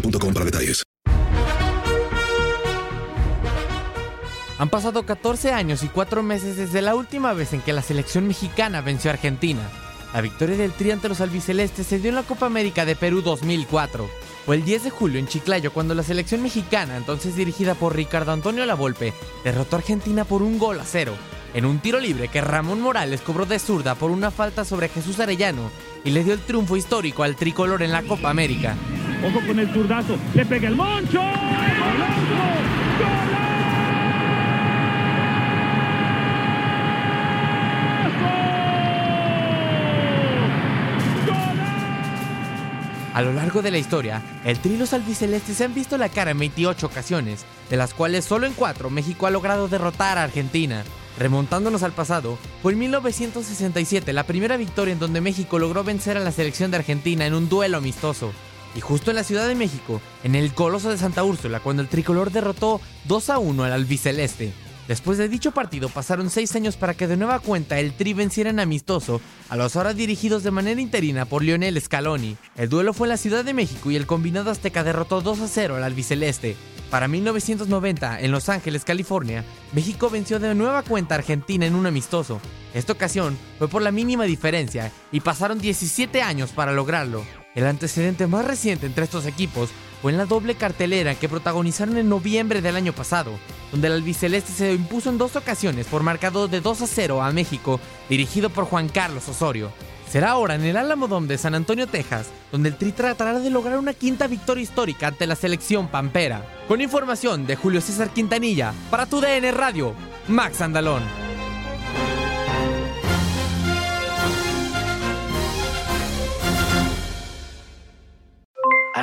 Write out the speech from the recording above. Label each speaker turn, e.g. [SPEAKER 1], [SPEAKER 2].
[SPEAKER 1] para detalles.
[SPEAKER 2] Han pasado 14 años y 4 meses desde la última vez en que la selección mexicana venció a Argentina. La victoria del Tri ante los albicelestes se dio en la Copa América de Perú 2004. Fue el 10 de julio en Chiclayo cuando la selección mexicana, entonces dirigida por Ricardo Antonio Lavolpe, derrotó a Argentina por un gol a cero, en un tiro libre que Ramón Morales cobró de zurda por una falta sobre Jesús Arellano y le dio el triunfo histórico al tricolor en la Copa América.
[SPEAKER 3] Ojo con el zurdazo. Le pega el moncho.
[SPEAKER 2] A lo largo de la historia, el Tri los albicelestes se han visto la cara en 28 ocasiones, de las cuales solo en 4 México ha logrado derrotar a Argentina. Remontándonos al pasado, fue en 1967 la primera victoria en donde México logró vencer a la selección de Argentina en un duelo amistoso. Y justo en la Ciudad de México, en el Coloso de Santa Úrsula, cuando el tricolor derrotó 2 a 1 al albiceleste. Después de dicho partido pasaron 6 años para que de nueva cuenta el Tri venciera en amistoso a los ahora dirigidos de manera interina por Lionel Scaloni. El duelo fue en la Ciudad de México y el combinado azteca derrotó 2 a 0 al albiceleste. Para 1990, en Los Ángeles, California, México venció de nueva cuenta a Argentina en un amistoso. Esta ocasión fue por la mínima diferencia y pasaron 17 años para lograrlo. El antecedente más reciente entre estos equipos fue en la doble cartelera que protagonizaron en noviembre del año pasado, donde el albiceleste se impuso en dos ocasiones por marcador de 2 a 0 a México, dirigido por Juan Carlos Osorio. Será ahora en el Alamo Dome de San Antonio, Texas, donde el Tri tratará de lograr una quinta victoria histórica ante la selección pampera. Con información de Julio César Quintanilla, para tu DN Radio, Max Andalón.